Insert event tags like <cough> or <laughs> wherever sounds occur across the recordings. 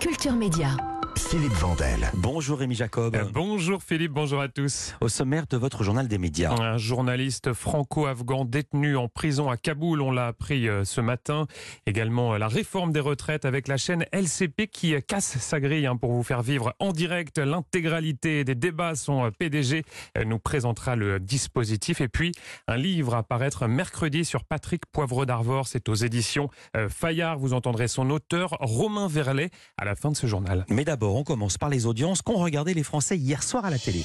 Culture Média. Philippe Vandel. Bonjour Rémi Jacob. Euh, bonjour Philippe, bonjour à tous. Au sommaire de votre journal des médias. Un journaliste franco-afghan détenu en prison à Kaboul, on l'a appris euh, ce matin. Également euh, la réforme des retraites avec la chaîne LCP qui casse sa grille hein, pour vous faire vivre en direct l'intégralité des débats. Son PDG nous présentera le dispositif. Et puis un livre à paraître mercredi sur Patrick Poivre d'Arvor. C'est aux éditions Fayard. Vous entendrez son auteur, Romain Verlet, à la fin de ce journal. Mais d'abord, on commence par les audiences qu'ont regardé les Français hier soir à la télé.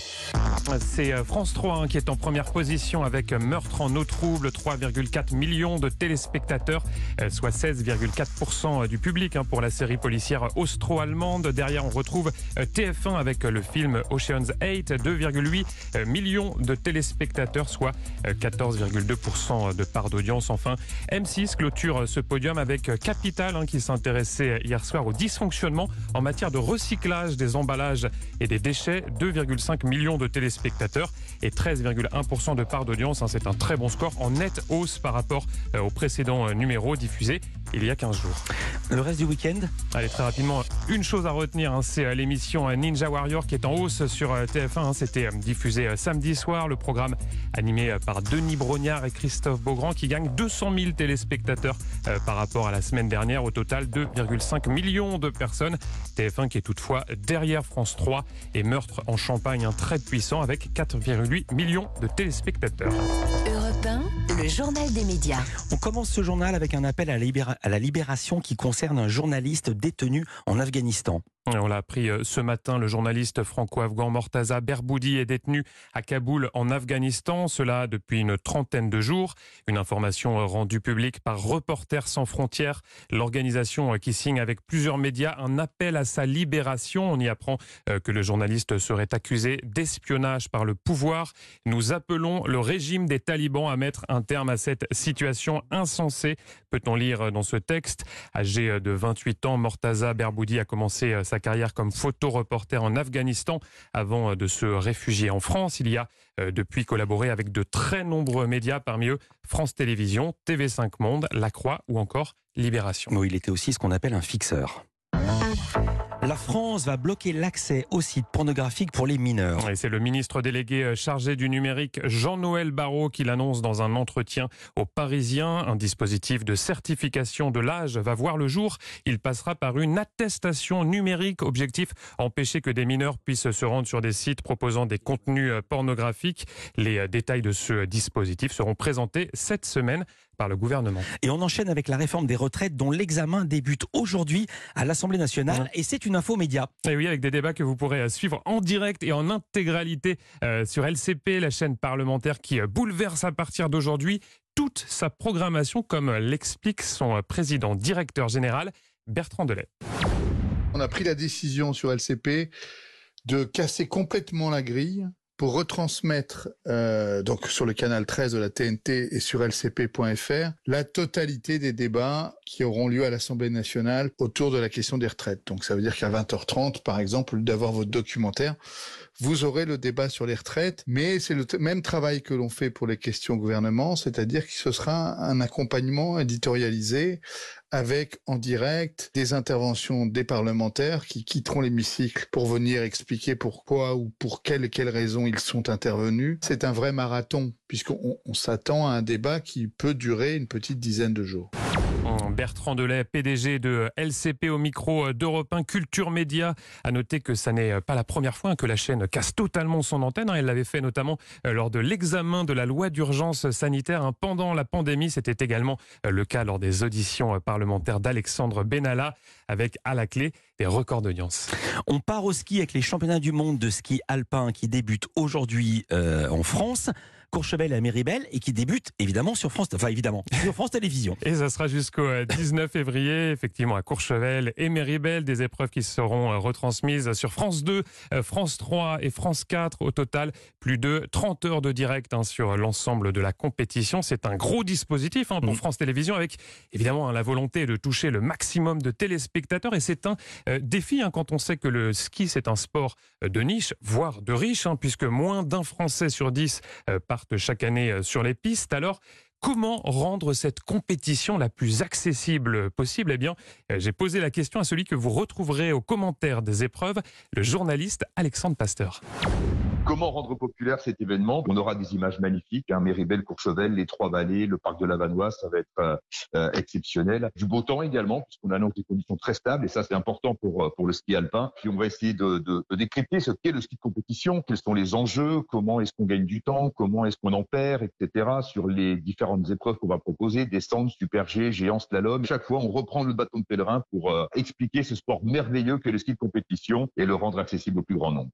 C'est euh, France 3 hein, qui est en première position avec Meurtre en eau trouble, 3,4 millions de téléspectateurs, euh, soit 16,4% euh, du public hein, pour la série policière austro-allemande. Derrière, on retrouve TF1 avec le film Ocean's 8, 2,8 millions de téléspectateurs, soit 14,2% de part d'audience. Enfin, M6 clôture ce podium avec Capital hein, qui s'intéressait hier soir au dysfonctionnement en matière de recyclage des emballages et des déchets, 2,5 millions de téléspectateurs et 13,1% de part d'audience. Hein. C'est un très bon score en nette hausse par rapport euh, au précédent euh, numéro diffusé il y a 15 jours. Le reste du week-end Allez, très rapidement, une chose à retenir, hein, c'est euh, l'émission Ninja Warrior qui est en hausse sur TF1. Hein. C'était diffusé samedi soir. Le programme animé par Denis Brognard et Christophe Beaugrand qui gagne 200 000 téléspectateurs par rapport à la semaine dernière. Au total, 2,5 millions de personnes. TF1 qui est toutefois derrière France 3 et Meurtre en Champagne, un très puissant avec 4,8 millions de téléspectateurs. Europe 1, le journal des médias. On commence ce journal avec un appel à la libération qui concerne un journaliste détenu en Afghanistan. On l'a appris euh, ce matin, le journaliste franco-afghan Mortaza Berboudi est détenu à Kaboul en Afghanistan, cela depuis une trentaine de jours. Une information euh, rendue publique par Reporters sans frontières, l'organisation euh, qui signe avec plusieurs médias un appel à sa libération. On y apprend que le journaliste serait accusé d'espionnage par le pouvoir. Nous appelons le régime des talibans à mettre un terme à cette situation insensée, peut-on lire dans ce texte? Âgé de 28 ans, Mortaza Berboudi a commencé sa carrière comme photoreporter en Afghanistan avant euh, de se réfugier en France. Il y a euh, depuis collaboré avec de très nombreux médias, parmi eux France Télévisions, TV5 Monde, La Croix ou encore Libération. Il était aussi ce qu'on appelle un fixeur. La France va bloquer l'accès aux sites pornographiques pour les mineurs. c'est le ministre délégué chargé du numérique Jean-Noël Barrot qui l'annonce dans un entretien aux Parisiens. Un dispositif de certification de l'âge va voir le jour. Il passera par une attestation numérique. Objectif empêcher que des mineurs puissent se rendre sur des sites proposant des contenus euh, pornographiques. Les euh, détails de ce dispositif seront présentés cette semaine par le gouvernement. Et on enchaîne avec la réforme des retraites dont l'examen débute aujourd'hui à l'Assemblée nationale et c'est une info média. Et oui, avec des débats que vous pourrez euh, suivre en direct et en intégralité euh, sur LCP, la chaîne parlementaire qui euh, bouleverse à partir d'aujourd'hui toute sa programmation comme l'explique son président directeur général Bertrand Delay. On a pris la décision sur LCP de casser complètement la grille pour retransmettre euh, donc sur le canal 13 de la TNT et sur lcp.fr la totalité des débats qui auront lieu à l'Assemblée nationale autour de la question des retraites. Donc ça veut dire qu'à 20h30 par exemple, d'avoir votre documentaire, vous aurez le débat sur les retraites, mais c'est le même travail que l'on fait pour les questions gouvernement, c'est-à-dire que ce sera un accompagnement éditorialisé avec en direct des interventions des parlementaires qui quitteront l'hémicycle pour venir expliquer pourquoi ou pour quelles quelles raisons ils sont intervenus. C'est un vrai marathon puisqu'on s'attend à un débat qui peut durer une petite dizaine de jours. Bertrand Delay, PDG de LCP au micro d'Europe 1 Culture Média. A noter que ça n'est pas la première fois que la chaîne casse totalement son antenne. Elle l'avait fait notamment euh, lors de l'examen de la loi d'urgence sanitaire hein. pendant la pandémie. C'était également euh, le cas lors des auditions parlementaires d'Alexandre Benalla avec à la clé des records d'audience. On part au ski avec les championnats du monde de ski alpin qui débutent aujourd'hui euh, en France. Courchevel à Méribel et qui débute évidemment sur France, enfin évidemment <laughs> sur France Télévisions. Et ça sera jusqu'au 19 euh, février, effectivement à Courchevel et Méribel, des épreuves qui seront euh, retransmises sur France 2, euh, France 3 et France 4. Au total, plus de 30 heures de direct hein, sur l'ensemble de la compétition. C'est un gros dispositif hein, pour mm. France Télévisions avec évidemment hein, la volonté de toucher le maximum de téléspectateurs et c'est un défi quand on sait que le ski c'est un sport de niche, voire de riche, puisque moins d'un Français sur dix chaque année euh, sur les pistes. Alors, comment rendre cette compétition la plus accessible possible? Eh bien, euh, j'ai posé la question à celui que vous retrouverez aux commentaires des épreuves, le journaliste Alexandre Pasteur. Comment rendre populaire cet événement? On aura des images magnifiques, hein, Méribel, Courchevel, les Trois Vallées, le parc de la Vanoise, ça va être euh, euh, exceptionnel. Du beau temps également, puisqu'on annonce des conditions très stables, et ça c'est important pour euh, pour le ski alpin. Puis on va essayer de, de, de décrypter ce qu'est le ski de compétition, quels sont les enjeux, comment est-ce qu'on gagne du temps, comment est-ce qu'on en perd, etc. Sur les différentes épreuves qu'on va proposer, descente, super G, géant, slalom. Chaque fois, on reprend le bâton de pèlerin pour euh, expliquer ce sport merveilleux que le ski de compétition et le rendre accessible au plus grand nombre.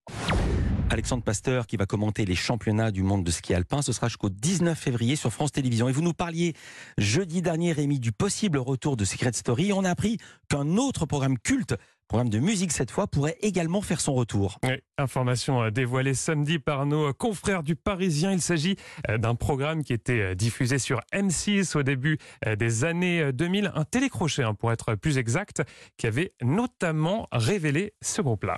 Alexandre Pasteur qui va commenter les championnats du monde de ski alpin. Ce sera jusqu'au 19 février sur France Télévisions. Et vous nous parliez jeudi dernier, Rémi, du possible retour de Secret Story. On a appris qu'un autre programme culte programme de musique cette fois, pourrait également faire son retour. Oui, information euh, dévoilée samedi par nos euh, confrères du Parisien. Il s'agit euh, d'un programme qui était diffusé sur M6 au début des années 2000, un télécrochet hein, pour être plus exact, qui avait notamment révélé ce groupe-là.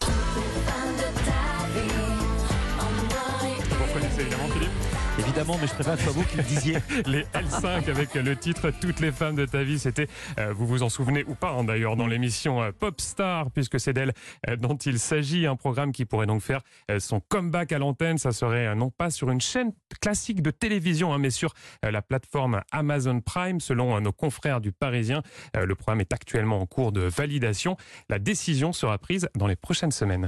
Évidemment, mais je préfère que ce soit vous qui le disiez. <laughs> Les L5 avec le titre Toutes les femmes de ta vie, c'était, euh, vous vous en souvenez ou pas hein, d'ailleurs, dans l'émission euh, Popstar, puisque c'est d'elle euh, dont il s'agit, un programme qui pourrait donc faire euh, son comeback à l'antenne. Ça serait non pas sur une chaîne classique de télévision, hein, mais sur la plateforme Amazon Prime, selon nos confrères du Parisien. le programme est actuellement en cours de validation. La décision sera prise dans les prochaines semaines.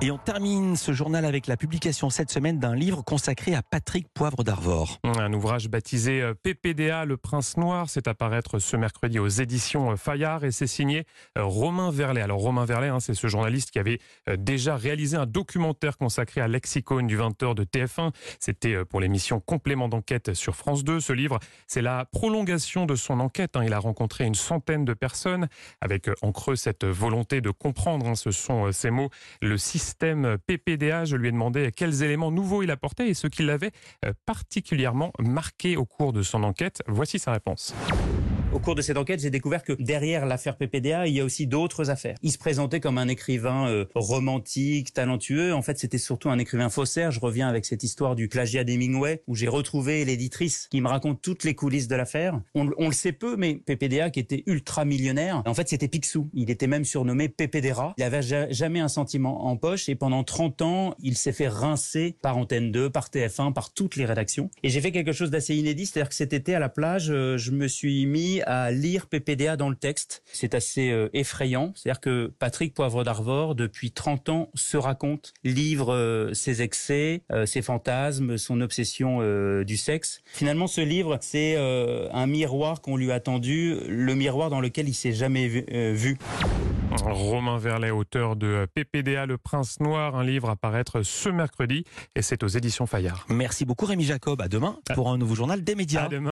Et on termine ce journal avec la publication cette semaine d'un livre consacré à Patrick Poivre d'Arvor. Un ouvrage baptisé euh, PPDA, Le Prince Noir, c'est apparaître ce mercredi aux éditions euh, Fayard et c'est signé euh, Romain Verlet. Alors Romain Verlet, hein, c'est ce journaliste qui avait déjà réalisé un documentaire consacré à Lexicone du 20h de TF1. C'était pour l'émission Complément d'enquête sur France 2. Ce livre, c'est la prolongation de son enquête. Hein. Il a rencontré une centaine de personnes avec en creux cette volonté de comprendre, hein, ce sont ces mots, le système système PPDA. Je lui ai demandé quels éléments nouveaux il apportait et ce qui l'avait euh, particulièrement marqué au cours de son enquête. Voici sa réponse. Au cours de cette enquête, j'ai découvert que derrière l'affaire PPDA, il y a aussi d'autres affaires. Il se présentait comme un écrivain euh, romantique, talentueux. En fait, c'était surtout un écrivain faussaire. Je reviens avec cette histoire du plagiat d'Hemingway, où j'ai retrouvé l'éditrice qui me raconte toutes les coulisses de l'affaire. On, le sait peu, mais PPDA, qui était ultra millionnaire, en fait, c'était Picsou. Il était même surnommé PPDera. Il avait jamais un sentiment en poche et pendant 30 ans, il s'est fait rincer par Antenne 2, par TF1, par toutes les rédactions. Et j'ai fait quelque chose d'assez inédit, c'est-à-dire que cet été à la plage, euh, je me suis mis à lire PPDA dans le texte. C'est assez euh, effrayant. C'est-à-dire que Patrick Poivre d'Arvor, depuis 30 ans, se raconte, livre euh, ses excès, euh, ses fantasmes, son obsession euh, du sexe. Finalement, ce livre, c'est euh, un miroir qu'on lui a tendu, le miroir dans lequel il s'est jamais vu. euh, vu. Romain Verlet, auteur de PPDA, Le Prince Noir, un livre à paraître ce mercredi et c'est aux éditions Fayard. Merci beaucoup Rémi Jacob. À demain pour un nouveau journal des médias. À demain.